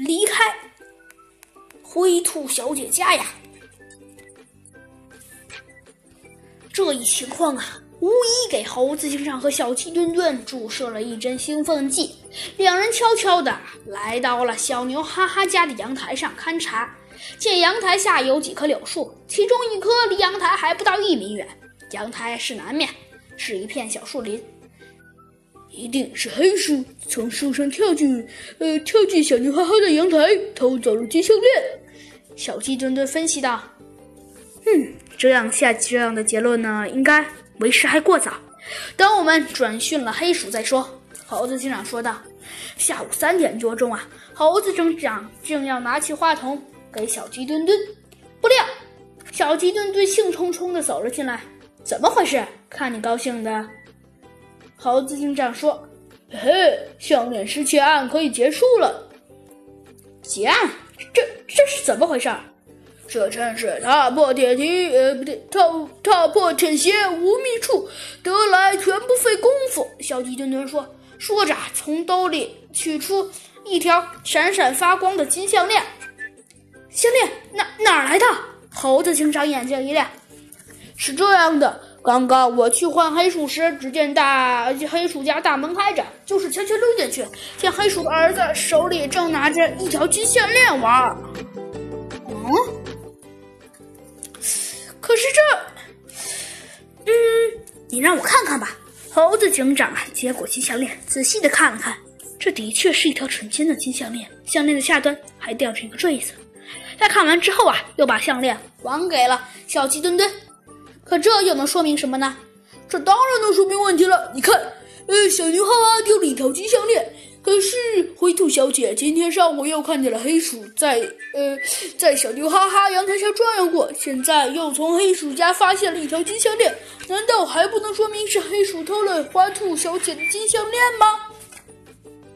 离开灰兔小姐家呀。这一情况啊，无疑给猴子警长和小鸡墩墩注射了一针兴奋剂。两人悄悄地来到了小牛哈哈家的阳台上勘察，见阳台下有几棵柳树，其中一棵离阳台还不到一米远。阳台是南面，是一片小树林。一定是黑鼠从树上跳进，呃，跳进小牛哈哈的阳台，偷走了金项链。小鸡墩墩分析道：“嗯，这样下这样的结论呢，应该为时还过早。等我们转训了黑鼠再说。”猴子警长说道。下午三点多钟啊，猴子警长正要拿起话筒给小鸡墩墩，不料小鸡墩墩兴冲冲地走了进来。怎么回事？看你高兴的。猴子警长说：“嘿，项链失窃案可以结束了。结案？这这是怎么回事？这真是踏破铁蹄，呃，不对，踏踏破铁鞋无觅处，得来全不费工夫。”小鸡墩墩说，说着从兜里取出一条闪闪发光的金项链。项链哪哪来的？猴子警长眼睛一亮。是这样的。刚刚我去换黑鼠时，只见大黑鼠家大门开着，就是悄悄溜进去，见黑鼠的儿子手里正拿着一条金项链玩。嗯，可是这……嗯，你让我看看吧。猴子警长啊，接过金项链，仔细的看了看，这的确是一条纯金的金项链，项链的下端还吊着一个坠子。在看完之后啊，又把项链还给了小鸡墩墩。可这又能说明什么呢？这当然能说明问题了。你看，呃，小牛哈哈丢了一条金项链，可是灰兔小姐今天上午又看见了黑鼠在呃在小牛哈哈阳台下转悠过，现在又从黑鼠家发现了一条金项链，难道还不能说明是黑鼠偷了花兔小姐的金项链吗？